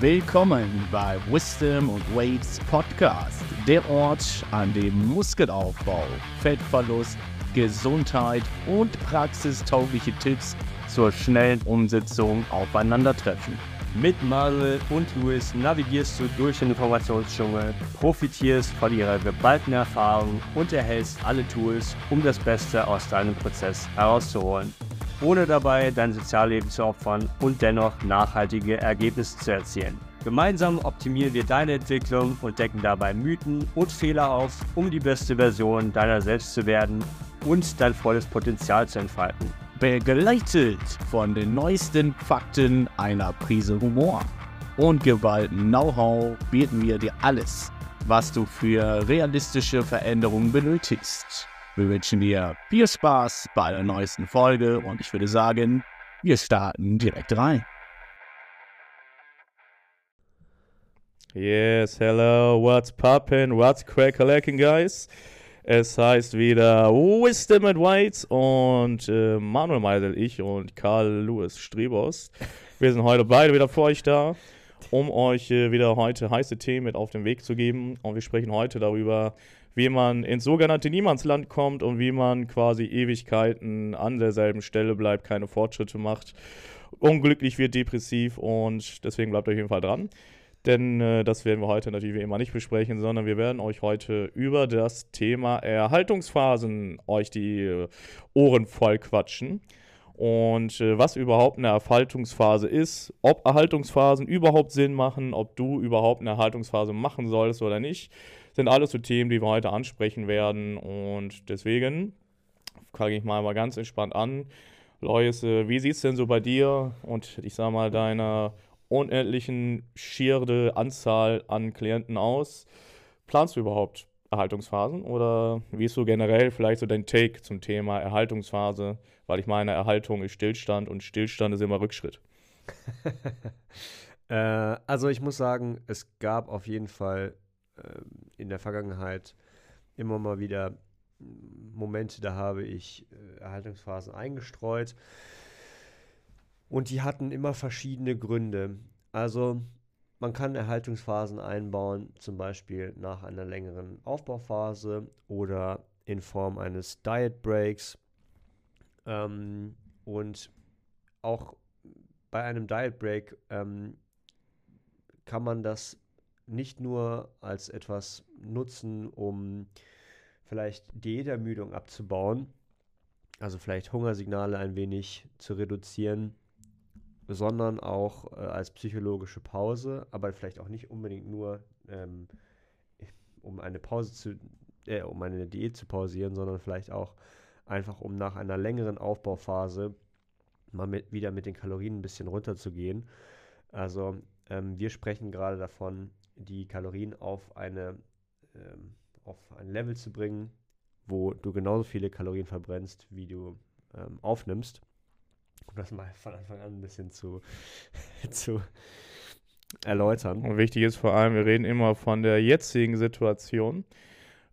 Willkommen bei Wisdom und Weights Podcast, der Ort, an dem Muskelaufbau, Fettverlust, Gesundheit und praxistaugliche Tipps zur schnellen Umsetzung aufeinandertreffen. Mit Marcel und Louis navigierst du durch den Informationsdschungel, profitierst von ihrer geballten Erfahrung und erhältst alle Tools, um das Beste aus deinem Prozess herauszuholen, ohne dabei dein Sozialleben zu opfern und dennoch nachhaltige Ergebnisse zu erzielen. Gemeinsam optimieren wir deine Entwicklung und decken dabei Mythen und Fehler auf, um die beste Version deiner selbst zu werden und dein volles Potenzial zu entfalten begleitet von den neuesten Fakten einer Prise Humor und geballten Know-how bieten wir dir alles, was du für realistische Veränderungen benötigst. Wir wünschen dir viel Spaß bei der neuesten Folge und ich würde sagen, wir starten direkt rein. Yes, hello, what's poppin', what's crack-a-lacking, guys? Es heißt wieder Wisdom and Whites und äh, Manuel Meisel, ich und Karl Louis Strebos. Wir sind heute beide wieder für euch da, um euch äh, wieder heute heiße Themen mit auf den Weg zu geben. Und wir sprechen heute darüber, wie man ins sogenannte Niemandsland kommt und wie man quasi Ewigkeiten an derselben Stelle bleibt, keine Fortschritte macht, unglücklich wird, depressiv und deswegen bleibt auf jeden Fall dran. Denn äh, das werden wir heute natürlich wie immer nicht besprechen, sondern wir werden euch heute über das Thema Erhaltungsphasen euch die äh, Ohren voll quatschen. Und äh, was überhaupt eine Erhaltungsphase ist, ob Erhaltungsphasen überhaupt Sinn machen, ob du überhaupt eine Erhaltungsphase machen solltest oder nicht, sind alles so Themen, die wir heute ansprechen werden. Und deswegen fange ich mal, mal ganz entspannt an. Lois, wie sieht es denn so bei dir und ich sag mal deiner unendlichen schiere Anzahl an Klienten aus. Planst du überhaupt Erhaltungsphasen oder wie ist so generell vielleicht so dein Take zum Thema Erhaltungsphase? Weil ich meine, Erhaltung ist Stillstand und Stillstand ist immer Rückschritt. äh, also ich muss sagen, es gab auf jeden Fall in der Vergangenheit immer mal wieder Momente, da habe ich äh, Erhaltungsphasen eingestreut. Und die hatten immer verschiedene Gründe. Also man kann Erhaltungsphasen einbauen, zum Beispiel nach einer längeren Aufbauphase oder in Form eines Diet Breaks. Ähm, und auch bei einem Diet Break ähm, kann man das nicht nur als etwas nutzen, um vielleicht Diätermüdung abzubauen, also vielleicht Hungersignale ein wenig zu reduzieren sondern auch äh, als psychologische Pause, aber vielleicht auch nicht unbedingt nur, ähm, um eine Pause zu, äh, um eine Diät zu pausieren, sondern vielleicht auch einfach, um nach einer längeren Aufbauphase mal mit, wieder mit den Kalorien ein bisschen runterzugehen. Also ähm, wir sprechen gerade davon, die Kalorien auf eine ähm, auf ein Level zu bringen, wo du genauso viele Kalorien verbrennst, wie du ähm, aufnimmst um das mal von Anfang an ein bisschen zu, zu erläutern. Und wichtig ist vor allem, wir reden immer von der jetzigen Situation.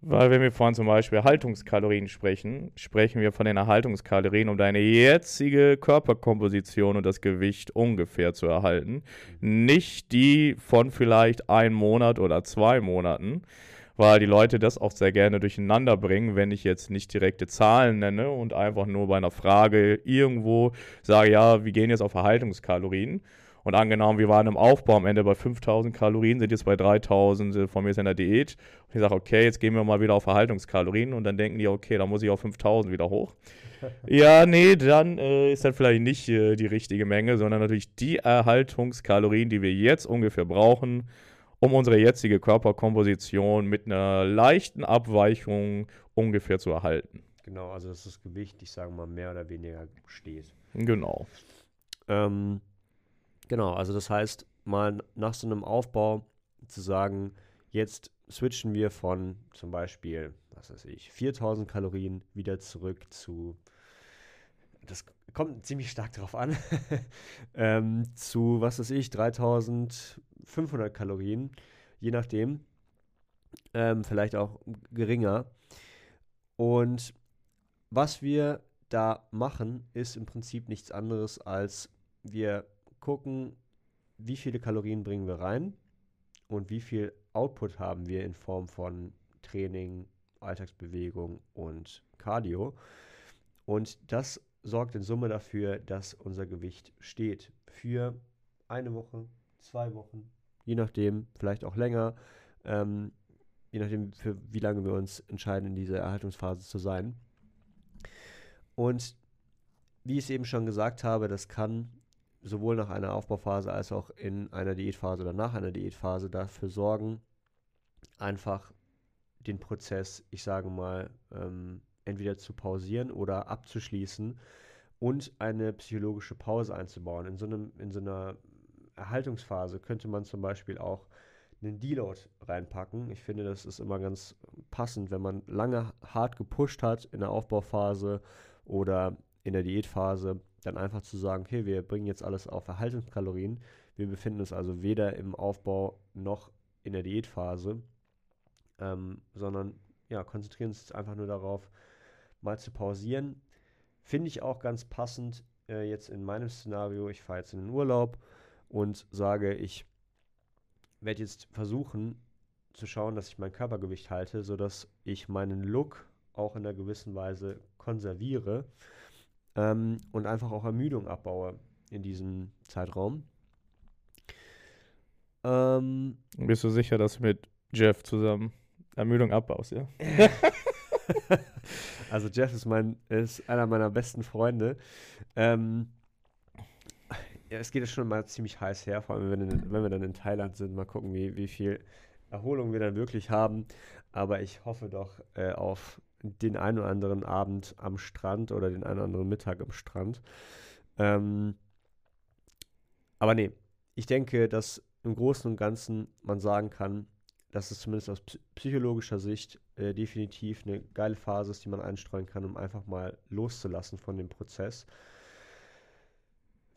Weil wenn wir von zum Beispiel Erhaltungskalorien sprechen, sprechen wir von den Erhaltungskalorien, um deine jetzige Körperkomposition und das Gewicht ungefähr zu erhalten. Nicht die von vielleicht einem Monat oder zwei Monaten weil die Leute das auch sehr gerne durcheinander bringen, wenn ich jetzt nicht direkte Zahlen nenne und einfach nur bei einer Frage irgendwo sage, ja, wir gehen jetzt auf Erhaltungskalorien. Und angenommen, wir waren im Aufbau am Ende bei 5000 Kalorien, sind jetzt bei 3000, äh, von mir ist in der Diät. Und ich sage, okay, jetzt gehen wir mal wieder auf Erhaltungskalorien. Und dann denken die, okay, dann muss ich auf 5000 wieder hoch. ja, nee, dann äh, ist das vielleicht nicht äh, die richtige Menge, sondern natürlich die Erhaltungskalorien, die wir jetzt ungefähr brauchen, um unsere jetzige Körperkomposition mit einer leichten Abweichung ungefähr zu erhalten. Genau, also dass das Gewicht, ich sage mal, mehr oder weniger steht. Genau. Ähm, genau, also das heißt, mal nach so einem Aufbau zu sagen, jetzt switchen wir von zum Beispiel, was weiß ich, 4000 Kalorien wieder zurück zu, das kommt ziemlich stark darauf an, ähm, zu, was weiß ich, 3000 500 Kalorien, je nachdem. Ähm, vielleicht auch geringer. Und was wir da machen, ist im Prinzip nichts anderes als wir gucken wie viele Kalorien bringen wir rein und wie viel Output haben wir in Form von Training, Alltagsbewegung und Cardio. Und das sorgt in Summe dafür, dass unser Gewicht steht für eine Woche, zwei Wochen, je nachdem, vielleicht auch länger, ähm, je nachdem, für wie lange wir uns entscheiden, in dieser Erhaltungsphase zu sein. Und wie ich es eben schon gesagt habe, das kann sowohl nach einer Aufbauphase als auch in einer Diätphase oder nach einer Diätphase dafür sorgen, einfach den Prozess, ich sage mal, ähm, entweder zu pausieren oder abzuschließen und eine psychologische Pause einzubauen. In so, einem, in so einer Erhaltungsphase könnte man zum Beispiel auch einen Deload reinpacken. Ich finde, das ist immer ganz passend, wenn man lange hart gepusht hat in der Aufbauphase oder in der Diätphase, dann einfach zu sagen, okay, wir bringen jetzt alles auf Erhaltungskalorien. Wir befinden uns also weder im Aufbau noch in der Diätphase, ähm, sondern ja, konzentrieren uns einfach nur darauf, mal zu pausieren. Finde ich auch ganz passend äh, jetzt in meinem Szenario. Ich fahre jetzt in den Urlaub und sage, ich werde jetzt versuchen zu schauen, dass ich mein Körpergewicht halte, sodass ich meinen Look auch in einer gewissen Weise konserviere ähm, und einfach auch Ermüdung abbaue in diesem Zeitraum. Ähm, Bist du sicher, dass du mit Jeff zusammen Ermüdung abbaust, ja? also Jeff ist mein ist einer meiner besten Freunde. Ähm, ja, es geht schon mal ziemlich heiß her, vor allem wenn, in, wenn wir dann in Thailand sind. Mal gucken, wie, wie viel Erholung wir dann wirklich haben. Aber ich hoffe doch äh, auf den einen oder anderen Abend am Strand oder den einen oder anderen Mittag am Strand. Ähm, aber nee, ich denke, dass im Großen und Ganzen man sagen kann, dass es zumindest aus psychologischer Sicht äh, definitiv eine geile Phase ist, die man einstreuen kann, um einfach mal loszulassen von dem Prozess.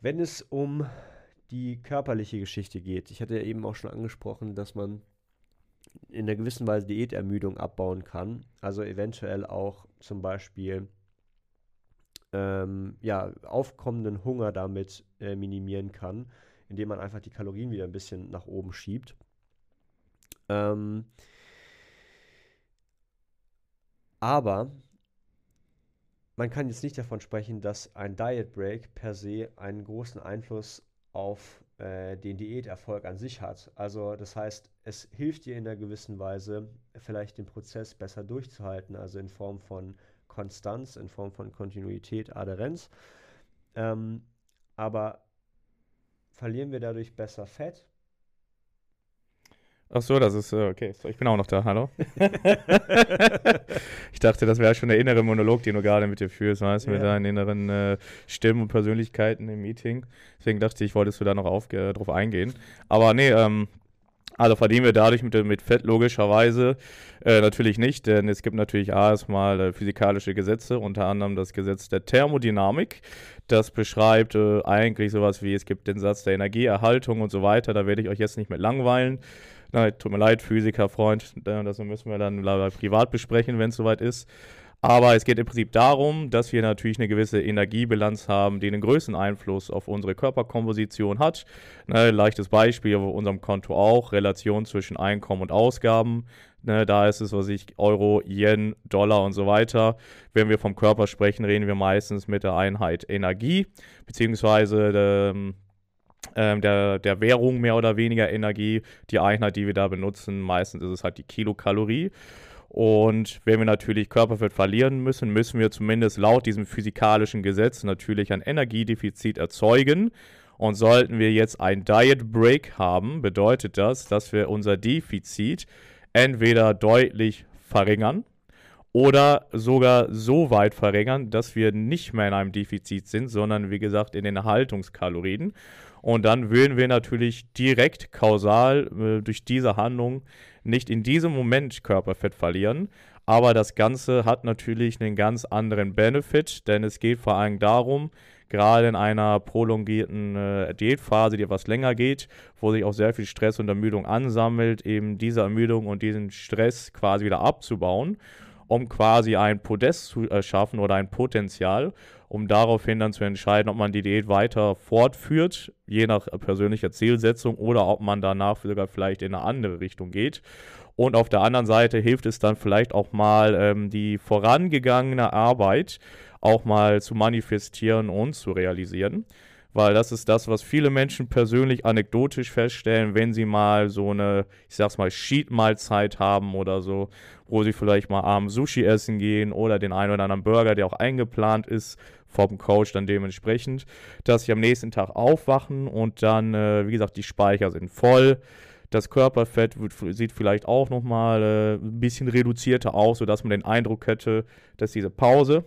Wenn es um die körperliche Geschichte geht, ich hatte ja eben auch schon angesprochen, dass man in einer gewissen Weise Diätermüdung abbauen kann. Also eventuell auch zum Beispiel ähm, ja, aufkommenden Hunger damit äh, minimieren kann, indem man einfach die Kalorien wieder ein bisschen nach oben schiebt. Ähm, aber man kann jetzt nicht davon sprechen, dass ein Diet Break per se einen großen Einfluss auf äh, den Diäterfolg an sich hat. Also das heißt, es hilft dir in einer gewissen Weise, vielleicht den Prozess besser durchzuhalten, also in Form von Konstanz, in Form von Kontinuität, Adherenz. Ähm, aber verlieren wir dadurch besser Fett? Ach so, das ist äh, okay. Ich bin auch noch da. Hallo. ich dachte, das wäre schon der innere Monolog, den du gerade mit dir führst, weißt, ja. mit deinen inneren äh, Stimmen und Persönlichkeiten im Meeting. Deswegen dachte ich, wolltest du da noch auf, äh, drauf eingehen. Aber nee, ähm, also verdienen wir dadurch mit, mit Fett logischerweise äh, natürlich nicht, denn es gibt natürlich erstmal äh, physikalische Gesetze, unter anderem das Gesetz der Thermodynamik. Das beschreibt äh, eigentlich sowas wie, es gibt den Satz der Energieerhaltung und so weiter. Da werde ich euch jetzt nicht mit langweilen. Nein, tut mir leid, Physikerfreund, das müssen wir dann privat besprechen, wenn es soweit ist. Aber es geht im Prinzip darum, dass wir natürlich eine gewisse Energiebilanz haben, die einen größeren Einfluss auf unsere Körperkomposition hat. Ne, leichtes Beispiel auf unserem Konto auch, Relation zwischen Einkommen und Ausgaben. Ne, da ist es, was ich, Euro, Yen, Dollar und so weiter. Wenn wir vom Körper sprechen, reden wir meistens mit der Einheit Energie, beziehungsweise ähm, ähm, der, der Währung mehr oder weniger Energie, die Einheit, die wir da benutzen. Meistens ist es halt die Kilokalorie. Und wenn wir natürlich Körperfett verlieren müssen, müssen wir zumindest laut diesem physikalischen Gesetz natürlich ein Energiedefizit erzeugen. Und sollten wir jetzt ein Diet Break haben, bedeutet das, dass wir unser Defizit entweder deutlich verringern oder sogar so weit verringern, dass wir nicht mehr in einem Defizit sind, sondern wie gesagt in den Erhaltungskalorien. Und dann würden wir natürlich direkt kausal äh, durch diese Handlung nicht in diesem Moment Körperfett verlieren. Aber das Ganze hat natürlich einen ganz anderen Benefit, denn es geht vor allem darum, gerade in einer prolongierten äh, Diätphase, die etwas länger geht, wo sich auch sehr viel Stress und Ermüdung ansammelt, eben diese Ermüdung und diesen Stress quasi wieder abzubauen. Um quasi ein Podest zu erschaffen oder ein Potenzial, um daraufhin dann zu entscheiden, ob man die Diät weiter fortführt, je nach persönlicher Zielsetzung, oder ob man danach sogar vielleicht in eine andere Richtung geht. Und auf der anderen Seite hilft es dann vielleicht auch mal, ähm, die vorangegangene Arbeit auch mal zu manifestieren und zu realisieren weil das ist das, was viele Menschen persönlich anekdotisch feststellen, wenn sie mal so eine, ich sag's mal, Sheet-Mahlzeit haben oder so, wo sie vielleicht mal abends Sushi essen gehen oder den einen oder anderen Burger, der auch eingeplant ist vom Coach dann dementsprechend, dass sie am nächsten Tag aufwachen und dann, äh, wie gesagt, die Speicher sind voll. Das Körperfett wird, sieht vielleicht auch nochmal äh, ein bisschen reduzierter aus, sodass man den Eindruck hätte, dass diese Pause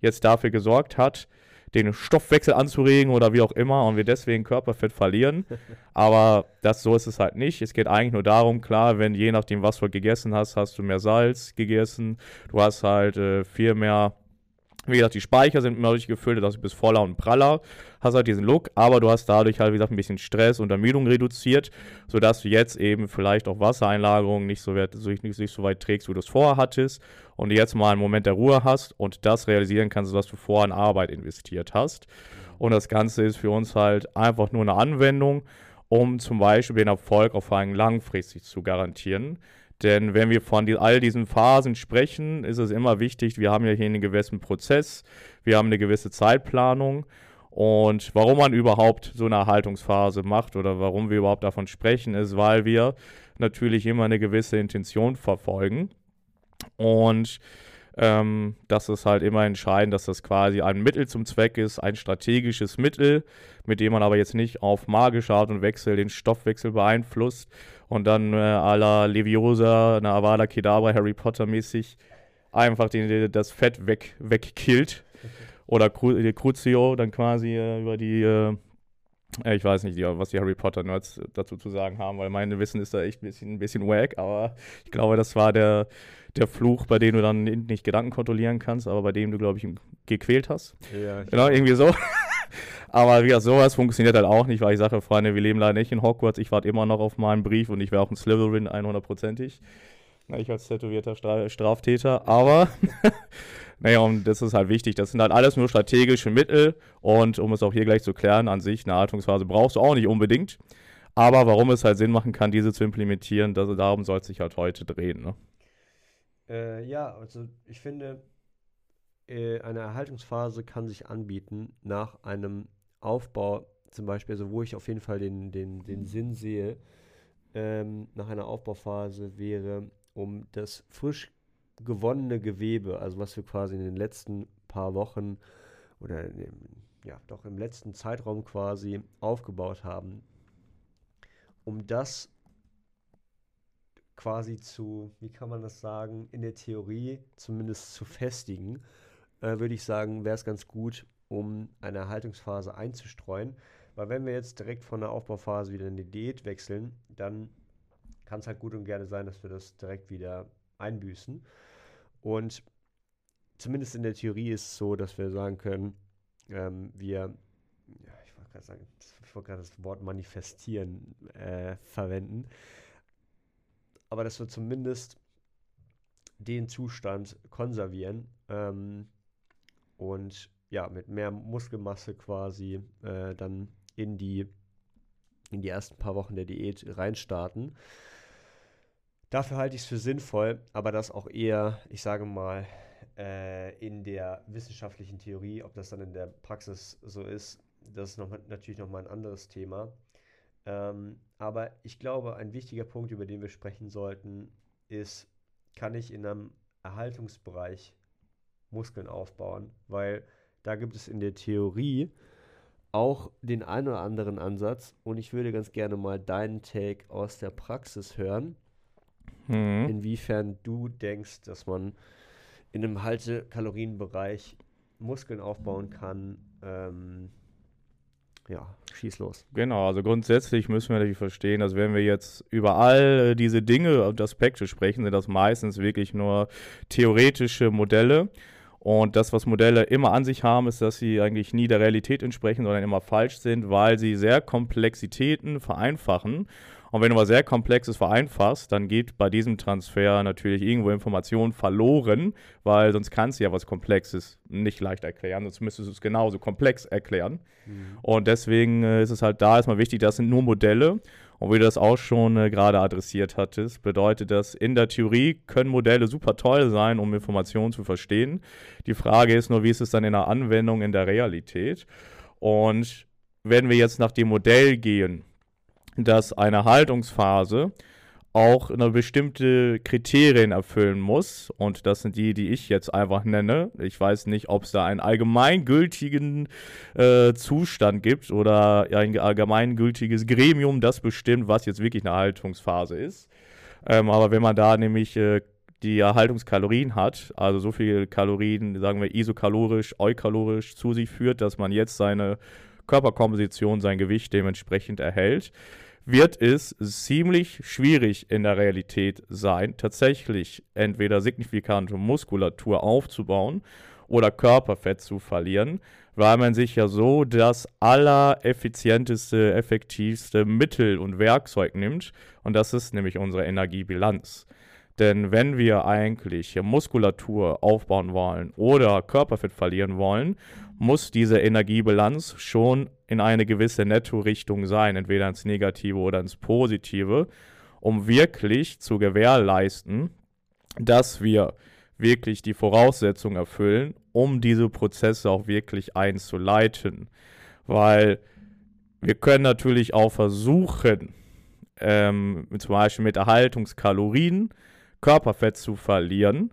jetzt dafür gesorgt hat, den Stoffwechsel anzuregen oder wie auch immer und wir deswegen Körperfett verlieren. Aber das, so ist es halt nicht. Es geht eigentlich nur darum, klar, wenn je nachdem, was du gegessen hast, hast du mehr Salz gegessen, du hast halt äh, viel mehr wie gesagt, die Speicher sind dadurch gefüllt, dass du bist voller und praller, hast halt diesen Look, aber du hast dadurch halt, wie gesagt, ein bisschen Stress und Ermüdung reduziert, sodass du jetzt eben vielleicht auch Wassereinlagerungen nicht so, weit, nicht, nicht so weit trägst, wie du es vorher hattest und jetzt mal einen Moment der Ruhe hast und das realisieren kannst, was du vorher in Arbeit investiert hast. Und das Ganze ist für uns halt einfach nur eine Anwendung, um zum Beispiel den Erfolg auf einen langfristig zu garantieren. Denn wenn wir von all diesen Phasen sprechen, ist es immer wichtig, wir haben ja hier einen gewissen Prozess, wir haben eine gewisse Zeitplanung. Und warum man überhaupt so eine Erhaltungsphase macht oder warum wir überhaupt davon sprechen, ist, weil wir natürlich immer eine gewisse Intention verfolgen. Und ähm, das ist halt immer entscheidend, dass das quasi ein Mittel zum Zweck ist, ein strategisches Mittel, mit dem man aber jetzt nicht auf magische Art und Wechsel den Stoffwechsel beeinflusst und dann äh, à la Leviosa, eine Avada Kedavra, Harry Potter mäßig einfach den, das Fett weg, wegkillt. Oder Cru Crucio dann quasi äh, über die äh, ich weiß nicht, was die Harry Potter-Nerds dazu zu sagen haben, weil mein Wissen ist da echt ein bisschen, ein bisschen wack, aber ich glaube, das war der, der Fluch, bei dem du dann nicht Gedanken kontrollieren kannst, aber bei dem du, glaube ich, gequält hast. Ja, genau, irgendwie so. aber wie gesagt, sowas funktioniert halt auch nicht, weil ich sage, Freunde, wir leben leider nicht in Hogwarts, ich warte immer noch auf meinen Brief und ich wäre auch ein Slytherin 100%ig. Ich als tätowierter Straftäter, aber Naja, und das ist halt wichtig. Das sind halt alles nur strategische Mittel. Und um es auch hier gleich zu klären, an sich eine Haltungsphase brauchst du auch nicht unbedingt. Aber warum es halt Sinn machen kann, diese zu implementieren, das, darum soll es sich halt heute drehen. Ne? Äh, ja, also ich finde, äh, eine Erhaltungsphase kann sich anbieten nach einem Aufbau, zum Beispiel, also wo ich auf jeden Fall den, den, den Sinn sehe, ähm, nach einer Aufbauphase wäre, um das frisch gewonnene Gewebe, also was wir quasi in den letzten paar Wochen oder dem, ja, doch im letzten Zeitraum quasi aufgebaut haben, um das quasi zu, wie kann man das sagen, in der Theorie zumindest zu festigen, äh, würde ich sagen, wäre es ganz gut, um eine Erhaltungsphase einzustreuen. Weil wenn wir jetzt direkt von der Aufbauphase wieder in die Diät wechseln, dann kann es halt gut und gerne sein, dass wir das direkt wieder einbüßen. Und zumindest in der Theorie ist es so, dass wir sagen können, ähm, wir, ja, ich wollte gerade sagen, ich wollte gerade das Wort manifestieren äh, verwenden, aber dass wir zumindest den Zustand konservieren ähm, und ja, mit mehr Muskelmasse quasi äh, dann in die, in die ersten paar Wochen der Diät reinstarten. Dafür halte ich es für sinnvoll, aber das auch eher, ich sage mal, äh, in der wissenschaftlichen Theorie, ob das dann in der Praxis so ist, das ist noch, natürlich nochmal ein anderes Thema. Ähm, aber ich glaube, ein wichtiger Punkt, über den wir sprechen sollten, ist, kann ich in einem Erhaltungsbereich Muskeln aufbauen? Weil da gibt es in der Theorie auch den einen oder anderen Ansatz und ich würde ganz gerne mal deinen Take aus der Praxis hören mhm. inwiefern du denkst, dass man in einem Haltekalorienbereich Muskeln aufbauen kann. Ähm, ja, schieß los. Genau, also grundsätzlich müssen wir natürlich verstehen, dass wenn wir jetzt über all diese Dinge und Aspekte sprechen, sind das meistens wirklich nur theoretische Modelle. Und das, was Modelle immer an sich haben, ist, dass sie eigentlich nie der Realität entsprechen, sondern immer falsch sind, weil sie sehr Komplexitäten vereinfachen Und wenn du was sehr Komplexes vereinfachst, dann geht bei diesem Transfer natürlich irgendwo Information verloren, weil sonst kannst du ja was Komplexes nicht leicht erklären, sonst müsstest du es genauso komplex erklären. Mhm. Und deswegen äh, ist es halt da erstmal wichtig, das sind nur Modelle. Und wie du das auch schon äh, gerade adressiert hattest, bedeutet das, in der Theorie können Modelle super toll sein, um Informationen zu verstehen. Die Frage ist nur, wie ist es dann in der Anwendung, in der Realität? Und wenn wir jetzt nach dem Modell gehen, dass eine Haltungsphase auch eine bestimmte Kriterien erfüllen muss. Und das sind die, die ich jetzt einfach nenne. Ich weiß nicht, ob es da einen allgemeingültigen äh, Zustand gibt oder ein allgemeingültiges Gremium, das bestimmt, was jetzt wirklich eine Haltungsphase ist. Ähm, aber wenn man da nämlich äh, die Erhaltungskalorien hat, also so viele Kalorien, sagen wir isokalorisch, eukalorisch zu sich führt, dass man jetzt seine Körperkomposition, sein Gewicht dementsprechend erhält, wird es ziemlich schwierig in der Realität sein, tatsächlich entweder signifikante Muskulatur aufzubauen oder Körperfett zu verlieren, weil man sich ja so das allereffizienteste, effektivste Mittel und Werkzeug nimmt und das ist nämlich unsere Energiebilanz. Denn wenn wir eigentlich Muskulatur aufbauen wollen oder Körperfett verlieren wollen, muss diese Energiebilanz schon in eine gewisse Netto-Richtung sein, entweder ins Negative oder ins Positive, um wirklich zu gewährleisten, dass wir wirklich die Voraussetzungen erfüllen, um diese Prozesse auch wirklich einzuleiten. Weil wir können natürlich auch versuchen, ähm, zum Beispiel mit Erhaltungskalorien Körperfett zu verlieren.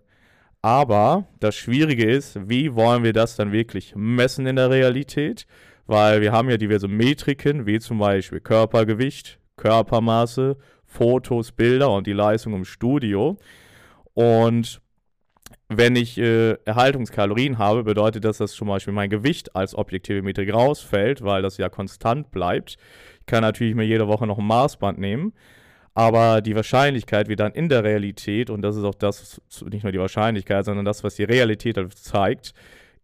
Aber das Schwierige ist, wie wollen wir das dann wirklich messen in der Realität? weil wir haben ja diverse Metriken, wie zum Beispiel Körpergewicht, Körpermaße, Fotos, Bilder und die Leistung im Studio. Und wenn ich äh, Erhaltungskalorien habe, bedeutet das, dass zum Beispiel mein Gewicht als objektive Metrik rausfällt, weil das ja konstant bleibt. Ich kann natürlich mir jede Woche noch ein Maßband nehmen, aber die Wahrscheinlichkeit, wie dann in der Realität, und das ist auch das, nicht nur die Wahrscheinlichkeit, sondern das, was die Realität halt zeigt,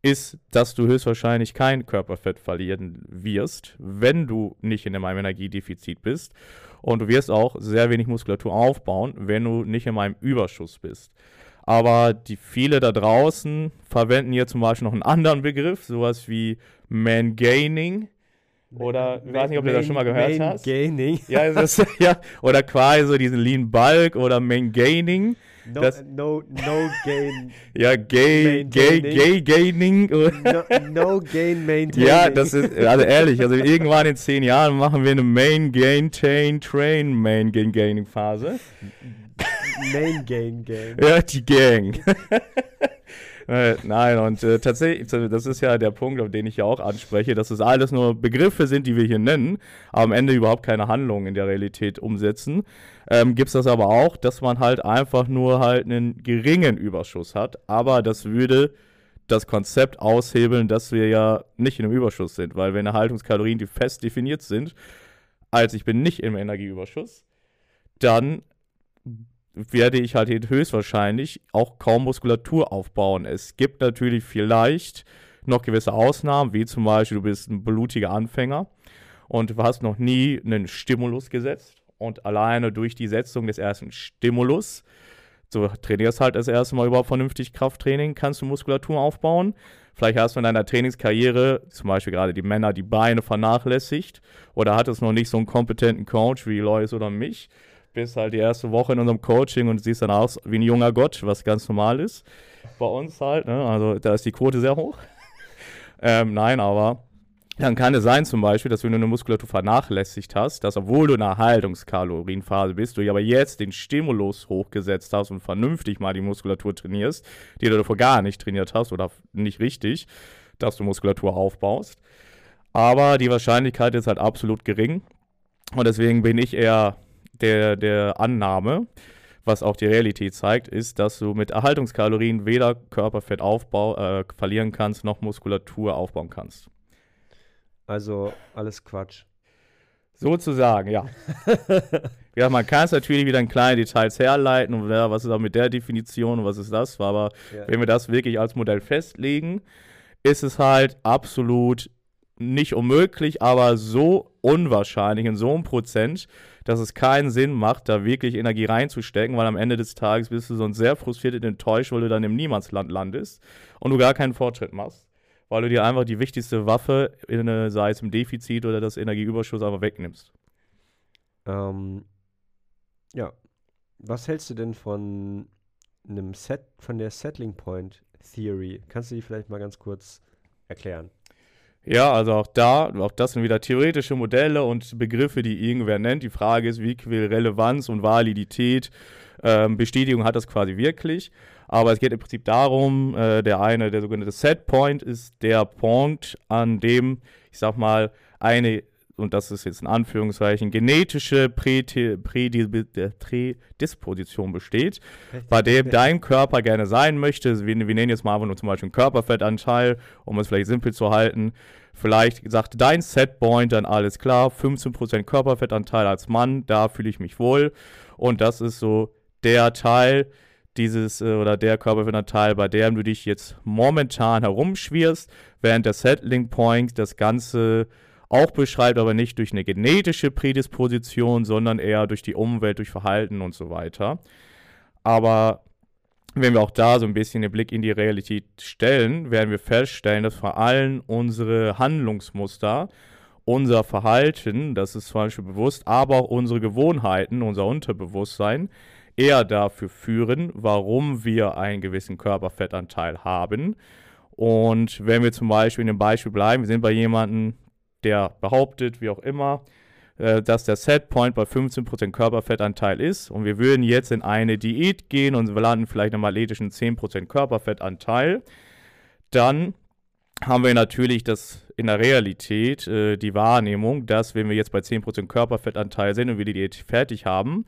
ist, dass du höchstwahrscheinlich kein Körperfett verlieren wirst, wenn du nicht in einem Energiedefizit bist. Und du wirst auch sehr wenig Muskulatur aufbauen, wenn du nicht in einem Überschuss bist. Aber die viele da draußen verwenden hier zum Beispiel noch einen anderen Begriff, sowas wie Man-Gaining. Oder ich weiß nicht, ob du das schon mal gehört hast. Gaining. Ja, das, ja, oder quasi so diesen Lean Bulk oder Man Gaining. No, das, no, no gain. Ja, gay, gay, gay gaining. No, no gain maintaining. Ja, das ist, also ehrlich, also irgendwann in zehn Jahren machen wir eine Main Gain Chain Train Main Gain Gaining Phase. Main Gain Gang. Ja, die Gang. Äh, nein, und äh, tatsächlich, das ist ja der Punkt, auf den ich ja auch anspreche, dass es alles nur Begriffe sind, die wir hier nennen, aber am Ende überhaupt keine Handlungen in der Realität umsetzen. Ähm, Gibt es das aber auch, dass man halt einfach nur halt einen geringen Überschuss hat, aber das würde das Konzept aushebeln, dass wir ja nicht in einem Überschuss sind, weil wenn Erhaltungskalorien, die fest definiert sind, als ich bin nicht im Energieüberschuss, dann werde ich halt höchstwahrscheinlich auch kaum Muskulatur aufbauen. Es gibt natürlich vielleicht noch gewisse Ausnahmen, wie zum Beispiel du bist ein blutiger Anfänger und du hast noch nie einen Stimulus gesetzt und alleine durch die Setzung des ersten Stimulus, so trainierst halt das erste Mal überhaupt vernünftig Krafttraining, kannst du Muskulatur aufbauen. Vielleicht hast du in deiner Trainingskarriere, zum Beispiel gerade die Männer, die Beine vernachlässigt oder hattest noch nicht so einen kompetenten Coach wie Lois oder mich bist halt die erste Woche in unserem Coaching und siehst dann aus wie ein junger Gott, was ganz normal ist. Bei uns halt, ne? also da ist die Quote sehr hoch. ähm, nein, aber dann kann es sein zum Beispiel, dass wenn du eine Muskulatur vernachlässigt hast, dass obwohl du in einer Haltungskalorienphase bist, du aber jetzt den Stimulus hochgesetzt hast und vernünftig mal die Muskulatur trainierst, die du davor gar nicht trainiert hast oder nicht richtig, dass du Muskulatur aufbaust. Aber die Wahrscheinlichkeit ist halt absolut gering. Und deswegen bin ich eher der, der Annahme, was auch die Realität zeigt, ist, dass du mit Erhaltungskalorien weder Körperfett aufbau, äh, verlieren kannst, noch Muskulatur aufbauen kannst. Also alles Quatsch. Sozusagen, ja. ja, man kann es natürlich wieder in kleine Details herleiten und ja, was ist auch mit der Definition und was ist das, aber ja. wenn wir das wirklich als Modell festlegen, ist es halt absolut nicht unmöglich, aber so unwahrscheinlich in so einem Prozent, dass es keinen Sinn macht, da wirklich Energie reinzustecken, weil am Ende des Tages bist du sonst sehr frustriert und enttäuscht, weil du dann im Niemandsland landest und du gar keinen Fortschritt machst, weil du dir einfach die wichtigste Waffe, in, sei es im Defizit oder das Energieüberschuss, einfach wegnimmst. Ähm, ja. Was hältst du denn von einem Set, von der Settling Point Theory? Kannst du die vielleicht mal ganz kurz erklären? Ja, also auch da, auch das sind wieder theoretische Modelle und Begriffe, die irgendwer nennt. Die Frage ist, wie viel Relevanz und Validität, ähm, Bestätigung hat das quasi wirklich. Aber es geht im Prinzip darum, äh, der eine, der sogenannte Setpoint ist der Punkt, an dem, ich sag mal, eine und das ist jetzt in Anführungszeichen, genetische Prädisposition besteht, bei dem dein Körper gerne sein möchte. Wir, wir nennen jetzt mal einfach nur zum Beispiel einen Körperfettanteil, um es vielleicht simpel zu halten. Vielleicht sagt dein Setpoint dann alles klar, 15% Körperfettanteil als Mann, da fühle ich mich wohl. Und das ist so der Teil dieses äh, oder der Körperfettanteil, bei dem du dich jetzt momentan herumschwirst, während der Settling Point das Ganze auch beschreibt, aber nicht durch eine genetische Prädisposition, sondern eher durch die Umwelt, durch Verhalten und so weiter. Aber wenn wir auch da so ein bisschen den Blick in die Realität stellen, werden wir feststellen, dass vor allem unsere Handlungsmuster, unser Verhalten, das ist zum Beispiel bewusst, aber auch unsere Gewohnheiten, unser Unterbewusstsein, eher dafür führen, warum wir einen gewissen Körperfettanteil haben. Und wenn wir zum Beispiel in dem Beispiel bleiben, wir sind bei jemandem, der behauptet, wie auch immer, äh, dass der Setpoint bei 15% Körperfettanteil ist und wir würden jetzt in eine Diät gehen und wir landen vielleicht im athletischen 10% Körperfettanteil, dann haben wir natürlich das in der Realität äh, die Wahrnehmung, dass wenn wir jetzt bei 10% Körperfettanteil sind und wir die Diät fertig haben,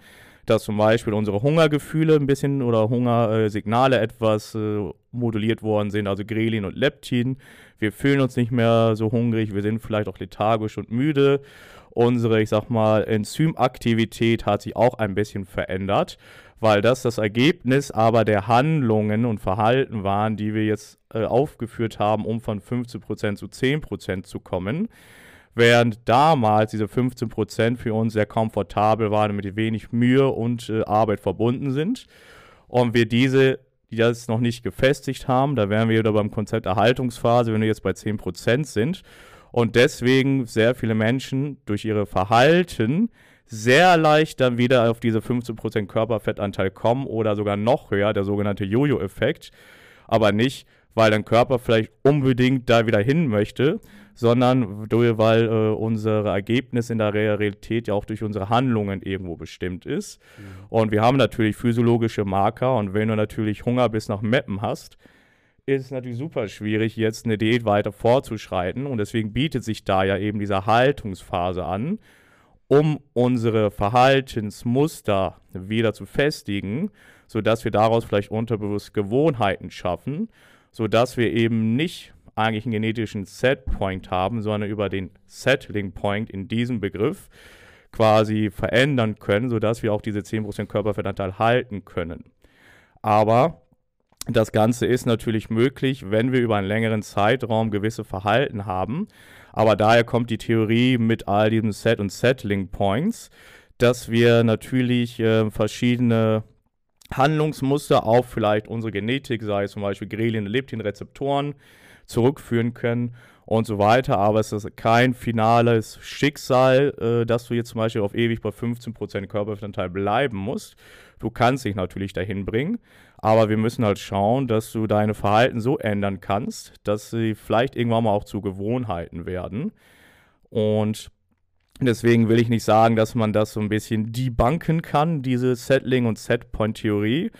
dass zum Beispiel unsere Hungergefühle ein bisschen oder Hungersignale etwas äh, moduliert worden sind, also Grelin und Leptin. Wir fühlen uns nicht mehr so hungrig, wir sind vielleicht auch lethargisch und müde. Unsere, ich sag mal, Enzymaktivität hat sich auch ein bisschen verändert, weil das das Ergebnis aber der Handlungen und Verhalten waren, die wir jetzt äh, aufgeführt haben, um von 15% zu 10% zu kommen während damals diese 15% für uns sehr komfortabel waren, mit wenig Mühe und äh, Arbeit verbunden sind. Und wir diese, die das noch nicht gefestigt haben, da wären wir wieder beim Konzept Erhaltungsphase, wenn wir jetzt bei 10% sind. Und deswegen sehr viele Menschen durch ihre Verhalten sehr leicht dann wieder auf diese 15% Körperfettanteil kommen oder sogar noch höher, der sogenannte Jojo-Effekt. Aber nicht, weil dein Körper vielleicht unbedingt da wieder hin möchte, sondern weil äh, unsere Ergebnis in der Realität ja auch durch unsere Handlungen irgendwo bestimmt ist. Mhm. Und wir haben natürlich physiologische Marker und wenn du natürlich Hunger bis nach Meppen hast, ist es natürlich super schwierig, jetzt eine Diät weiter fortzuschreiten und deswegen bietet sich da ja eben diese Haltungsphase an, um unsere Verhaltensmuster wieder zu festigen, sodass wir daraus vielleicht unterbewusst Gewohnheiten schaffen, sodass wir eben nicht eigentlich einen genetischen Setpoint haben, sondern über den Settling Point in diesem Begriff quasi verändern können, sodass wir auch diese 10% Körperfettanteil halten können. Aber das Ganze ist natürlich möglich, wenn wir über einen längeren Zeitraum gewisse Verhalten haben. Aber daher kommt die Theorie mit all diesen Set- und Settling Points, dass wir natürlich äh, verschiedene Handlungsmuster auf vielleicht unsere Genetik, sei es zum Beispiel Grelin- und Leptin-Rezeptoren, zurückführen können und so weiter. Aber es ist kein finales Schicksal, äh, dass du jetzt zum Beispiel auf ewig bei 15% Körperfettanteil bleiben musst. Du kannst dich natürlich dahin bringen, aber wir müssen halt schauen, dass du deine Verhalten so ändern kannst, dass sie vielleicht irgendwann mal auch zu Gewohnheiten werden. Und deswegen will ich nicht sagen, dass man das so ein bisschen debunken kann, diese Settling- und Setpoint-Theorie.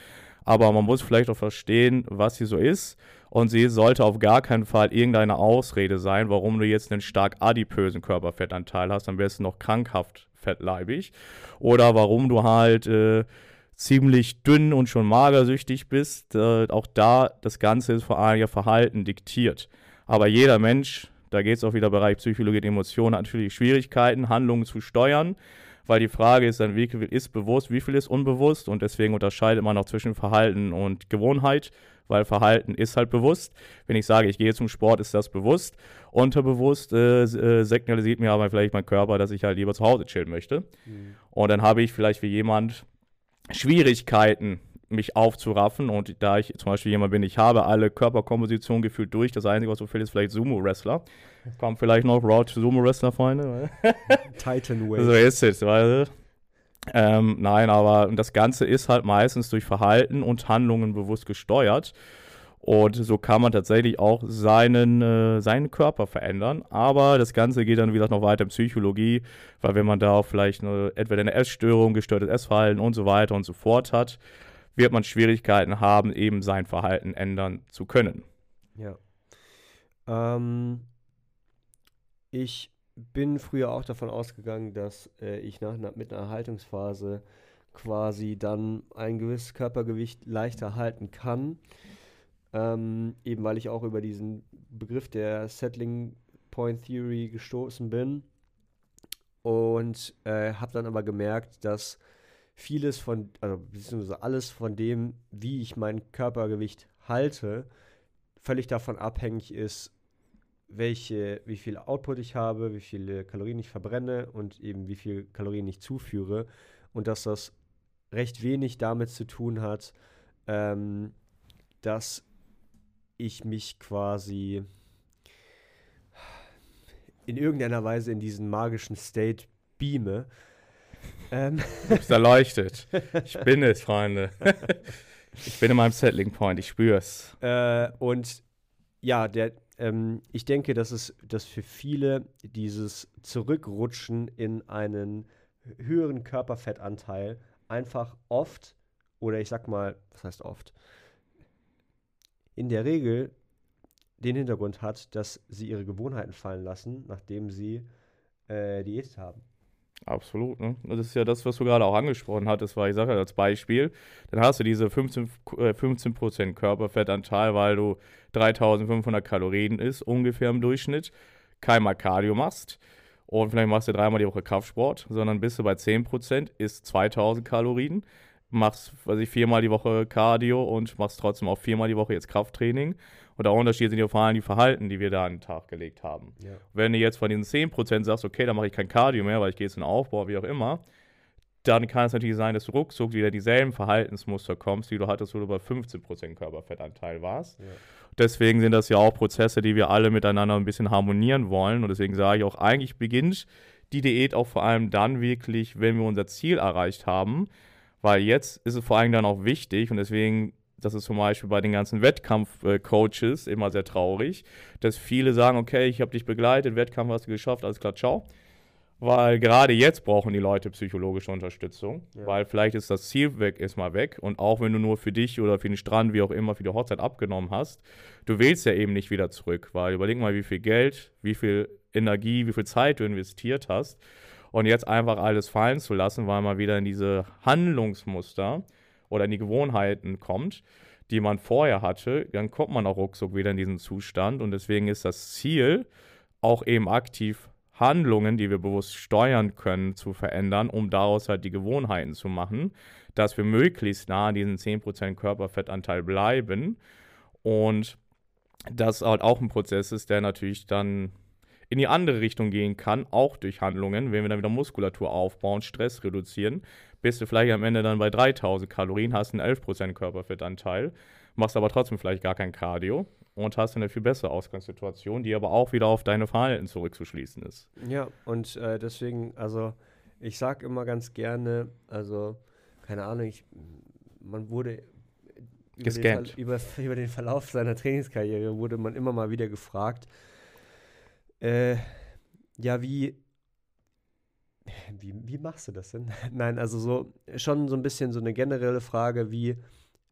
Aber man muss vielleicht auch verstehen, was sie so ist und sie sollte auf gar keinen Fall irgendeine Ausrede sein, warum du jetzt einen stark adipösen Körperfettanteil hast, am besten noch krankhaft fettleibig. Oder warum du halt äh, ziemlich dünn und schon magersüchtig bist. Äh, auch da, das Ganze ist vor allem ja Verhalten diktiert. Aber jeder Mensch, da geht es auch wieder Bereich Psychologie und Emotionen, hat natürlich Schwierigkeiten, Handlungen zu steuern, weil die Frage ist dann, wie viel ist bewusst, wie viel ist unbewusst und deswegen unterscheidet man auch zwischen Verhalten und Gewohnheit, weil Verhalten ist halt bewusst. Wenn ich sage, ich gehe zum Sport, ist das bewusst. Unterbewusst äh, äh, signalisiert mir aber vielleicht mein Körper, dass ich halt lieber zu Hause chillen möchte. Mhm. Und dann habe ich vielleicht wie jemand Schwierigkeiten, mich aufzuraffen. Und da ich zum Beispiel jemand bin, ich habe alle Körperkompositionen gefühlt durch. Das Einzige, was so fehlt, ist vielleicht Sumo-Wrestler. Kommt vielleicht noch Raw Sumo-Wrestler, Freunde. Titan Way. So ist es, weil. Ähm, nein, aber das Ganze ist halt meistens durch Verhalten und Handlungen bewusst gesteuert. Und so kann man tatsächlich auch seinen, äh, seinen Körper verändern. Aber das Ganze geht dann wieder noch weiter in Psychologie, weil wenn man da auch vielleicht eine, entweder eine Essstörung, gestörtes Essverhalten und so weiter und so fort hat, wird man Schwierigkeiten haben, eben sein Verhalten ändern zu können. Ja. Ähm, ich bin früher auch davon ausgegangen, dass äh, ich nach, mit einer Erhaltungsphase quasi dann ein gewisses Körpergewicht leichter halten kann. Ähm, eben weil ich auch über diesen Begriff der Settling Point Theory gestoßen bin. Und äh, habe dann aber gemerkt, dass vieles von, also beziehungsweise alles von dem, wie ich mein Körpergewicht halte, völlig davon abhängig ist, welche, wie viel Output ich habe, wie viele Kalorien ich verbrenne und eben wie viel Kalorien ich zuführe. Und dass das recht wenig damit zu tun hat, ähm, dass ich mich quasi in irgendeiner Weise in diesen magischen State beame. Ähm. Bist erleuchtet. Ich bin es, Freunde. Ich bin in meinem Settling Point, ich spür's. Äh, und ja, der, ähm, ich denke, dass es dass für viele dieses Zurückrutschen in einen höheren Körperfettanteil einfach oft, oder ich sag mal, was heißt oft, in der Regel den Hintergrund hat, dass sie ihre Gewohnheiten fallen lassen, nachdem sie äh, Diät haben. Absolut, ne? Das ist ja das, was du gerade auch angesprochen hattest, weil ich sage als Beispiel, dann hast du diese 15%, äh, 15 Körperfettanteil, weil du 3500 Kalorien isst, ungefähr im Durchschnitt, keinmal Cardio machst und vielleicht machst du dreimal die Woche Kraftsport, sondern bist du bei 10%, isst 2000 Kalorien, machst, weiß ich, viermal die Woche Cardio und machst trotzdem auch viermal die Woche jetzt Krafttraining. Und der Unterschied sind ja vor allem die Verhalten, die wir da an den Tag gelegt haben. Ja. Wenn du jetzt von diesen 10% sagst, okay, dann mache ich kein Cardio mehr, weil ich gehe jetzt in den Aufbau, wie auch immer, dann kann es natürlich sein, dass du ruckzuck wieder dieselben Verhaltensmuster kommst, die du hattest, wo du bei 15% Körperfettanteil warst. Ja. Deswegen sind das ja auch Prozesse, die wir alle miteinander ein bisschen harmonieren wollen. Und deswegen sage ich auch, eigentlich beginnt die Diät auch vor allem dann wirklich, wenn wir unser Ziel erreicht haben. Weil jetzt ist es vor allem dann auch wichtig und deswegen, das ist zum Beispiel bei den ganzen Wettkampf-Coaches immer sehr traurig, dass viele sagen, okay, ich habe dich begleitet, Wettkampf hast du geschafft, alles klar, ciao. Weil gerade jetzt brauchen die Leute psychologische Unterstützung, ja. weil vielleicht ist das Ziel weg, ist mal weg und auch wenn du nur für dich oder für den Strand, wie auch immer, für die Hochzeit abgenommen hast, du willst ja eben nicht wieder zurück, weil überleg mal, wie viel Geld, wie viel Energie, wie viel Zeit du investiert hast und jetzt einfach alles fallen zu lassen, weil man wieder in diese Handlungsmuster oder in die Gewohnheiten kommt, die man vorher hatte, dann kommt man auch ruckzuck wieder in diesen Zustand. Und deswegen ist das Ziel, auch eben aktiv Handlungen, die wir bewusst steuern können, zu verändern, um daraus halt die Gewohnheiten zu machen, dass wir möglichst nah an diesen 10% Körperfettanteil bleiben. Und das halt auch ein Prozess ist, der natürlich dann in die andere Richtung gehen kann, auch durch Handlungen, wenn wir dann wieder Muskulatur aufbauen, Stress reduzieren, bist du vielleicht am Ende dann bei 3000 Kalorien, hast einen 11% Körperfettanteil, machst aber trotzdem vielleicht gar kein Cardio und hast eine viel bessere Ausgangssituation, die aber auch wieder auf deine Verhalten zurückzuschließen ist. Ja, und äh, deswegen, also ich sage immer ganz gerne, also keine Ahnung, ich, man wurde über den, über, über den Verlauf seiner Trainingskarriere wurde man immer mal wieder gefragt, äh, ja, wie, wie, wie machst du das denn? Nein, also so schon so ein bisschen so eine generelle Frage wie,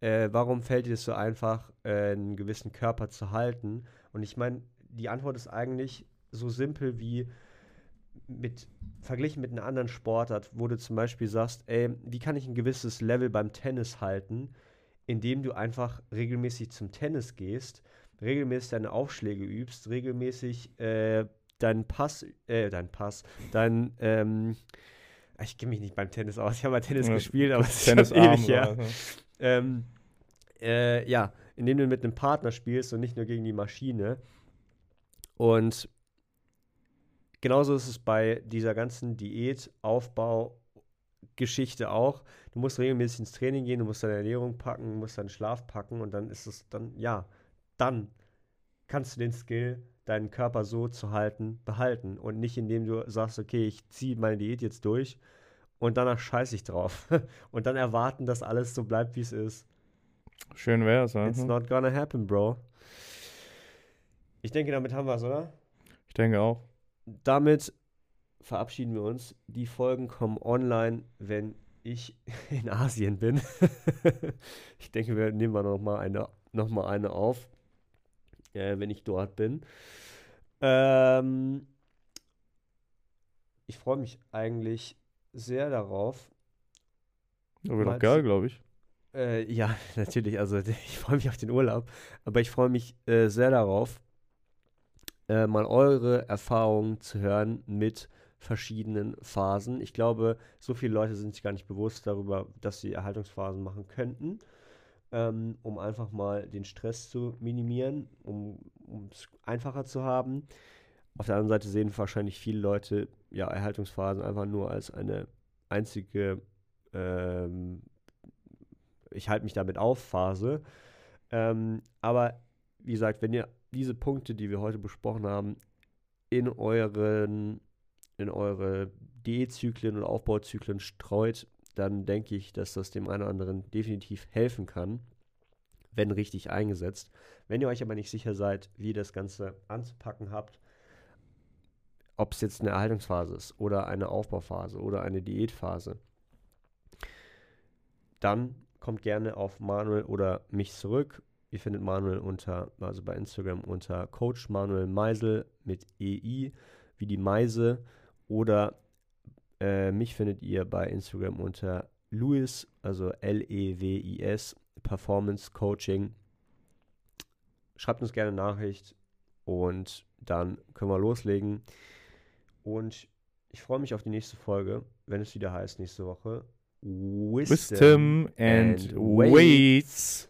äh, warum fällt dir es so einfach, äh, einen gewissen Körper zu halten? Und ich meine, die Antwort ist eigentlich so simpel wie mit verglichen mit einer anderen Sportart, wo du zum Beispiel sagst, ey, wie kann ich ein gewisses Level beim Tennis halten, indem du einfach regelmäßig zum Tennis gehst regelmäßig deine Aufschläge übst, regelmäßig äh, deinen Pass, äh, deinen Pass, dein, ähm, ich kenne mich nicht beim Tennis aus. Ich habe mal Tennis Ja, gespielt, aber es ist Tennis schon ewig ja. Ähm, äh, ja, indem du mit einem Partner spielst und nicht nur gegen die Maschine. Und genauso ist es bei dieser ganzen Diät-Aufbau-Geschichte auch. Du musst regelmäßig ins Training gehen, du musst deine Ernährung packen, du musst deinen Schlaf packen und dann ist es dann, ja, dann kannst du den Skill, deinen Körper so zu halten, behalten und nicht indem du sagst, okay, ich ziehe meine Diät jetzt durch und danach scheiße ich drauf und dann erwarten, dass alles so bleibt, wie es ist. Schön wär's, ja. It's not gonna happen, bro. Ich denke, damit haben wir es, oder? Ich denke auch. Damit verabschieden wir uns. Die Folgen kommen online, wenn ich in Asien bin. ich denke, wir nehmen mal noch mal eine, noch mal eine auf, äh, wenn ich dort bin. Ähm, ich freue mich eigentlich sehr darauf, Das wird doch geil, glaube ich. Äh, ja, natürlich. Also ich freue mich auf den Urlaub, aber ich freue mich äh, sehr darauf, äh, mal eure Erfahrungen zu hören mit verschiedenen Phasen. Ich glaube, so viele Leute sind sich gar nicht bewusst darüber, dass sie Erhaltungsphasen machen könnten, ähm, um einfach mal den Stress zu minimieren, um es einfacher zu haben. Auf der anderen Seite sehen wahrscheinlich viele Leute ja Erhaltungsphasen einfach nur als eine einzige ähm, ich halte mich damit auf Phase. Ähm, aber wie gesagt, wenn ihr diese Punkte, die wir heute besprochen haben, in euren in eure Diätzyklen und Aufbauzyklen streut, dann denke ich, dass das dem einen oder anderen definitiv helfen kann, wenn richtig eingesetzt. Wenn ihr euch aber nicht sicher seid, wie ihr das Ganze anzupacken habt, ob es jetzt eine Erhaltungsphase ist oder eine Aufbauphase oder eine Diätphase, dann kommt gerne auf Manuel oder mich zurück. Ihr findet Manuel unter, also bei Instagram unter Coach Manuel Meisel mit EI, wie die Meise. Oder äh, mich findet ihr bei Instagram unter Louis, also L-E-W-I-S, Performance Coaching. Schreibt uns gerne Nachricht und dann können wir loslegen. Und ich freue mich auf die nächste Folge, wenn es wieder heißt nächste Woche. Wisdom and weights.